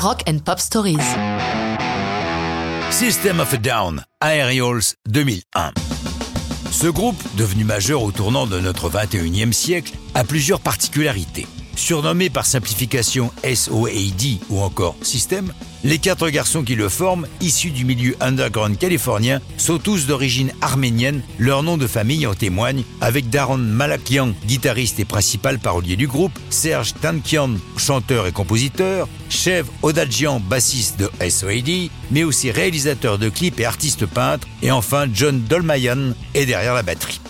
Rock and Pop Stories. System of a Down, Aerials 2001. Ce groupe, devenu majeur au tournant de notre 21e siècle, a plusieurs particularités. Surnommé par simplification SOAD ou encore System, les quatre garçons qui le forment, issus du milieu underground californien, sont tous d'origine arménienne, leur nom de famille en témoigne, avec Daron Malakian, guitariste et principal parolier du groupe, Serge Tankian, chanteur et compositeur, Chev Odadjian, bassiste de SOAD, mais aussi réalisateur de clips et artiste peintre, et enfin John Dolmayan est derrière la batterie.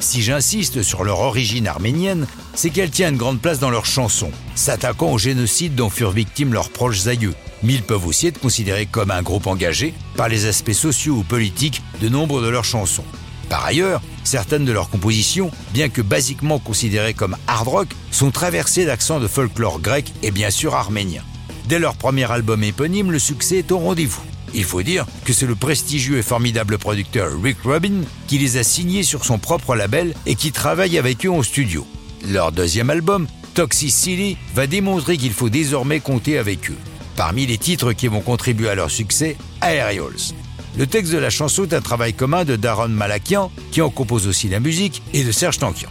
Si j'insiste sur leur origine arménienne, c'est qu'elle tient une grande place dans leurs chansons, s'attaquant au génocide dont furent victimes leurs proches aïeux. Mais ils peuvent aussi être considérés comme un groupe engagé par les aspects sociaux ou politiques de nombre de leurs chansons. Par ailleurs, certaines de leurs compositions, bien que basiquement considérées comme hard rock, sont traversées d'accents de folklore grec et bien sûr arménien. Dès leur premier album éponyme, le succès est au rendez-vous. Il faut dire que c'est le prestigieux et formidable producteur Rick Rubin qui les a signés sur son propre label et qui travaille avec eux en studio. Leur deuxième album, Toxicity, va démontrer qu'il faut désormais compter avec eux. Parmi les titres qui vont contribuer à leur succès, Aerials. Le texte de la chanson est un travail commun de Daron Malakian, qui en compose aussi la musique, et de Serge Tankian.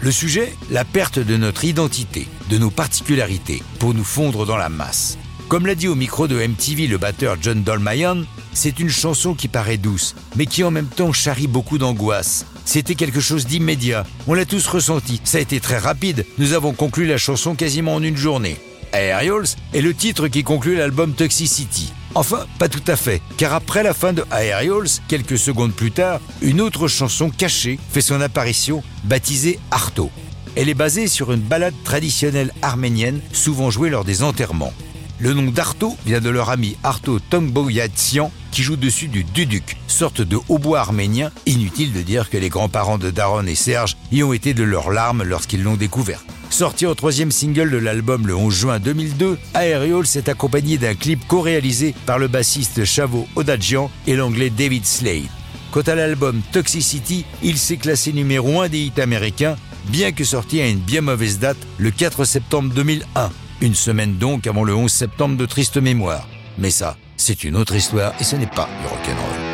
Le sujet, la perte de notre identité, de nos particularités, pour nous fondre dans la masse. Comme l'a dit au micro de MTV le batteur John Dolmayan, c'est une chanson qui paraît douce, mais qui en même temps charrie beaucoup d'angoisse. C'était quelque chose d'immédiat, on l'a tous ressenti, ça a été très rapide, nous avons conclu la chanson quasiment en une journée. Aerials est le titre qui conclut l'album Toxicity. Enfin, pas tout à fait, car après la fin de Aerials, quelques secondes plus tard, une autre chanson cachée fait son apparition, baptisée Arto. Elle est basée sur une ballade traditionnelle arménienne, souvent jouée lors des enterrements. Le nom d'Arto vient de leur ami Arto Tongboyatsian qui joue dessus du duduk, sorte de hautbois arménien. Inutile de dire que les grands-parents de Daron et Serge y ont été de leurs larmes lorsqu'ils l'ont découvert. Sorti au troisième single de l'album le 11 juin 2002, Aerial s'est accompagné d'un clip co-réalisé par le bassiste Chavo Odadjian et l'anglais David Slade. Quant à l'album Toxicity, il s'est classé numéro 1 des hits américains, bien que sorti à une bien mauvaise date, le 4 septembre 2001. Une semaine donc avant le 11 septembre de triste mémoire. Mais ça, c'est une autre histoire et ce n'est pas du rock'n'roll.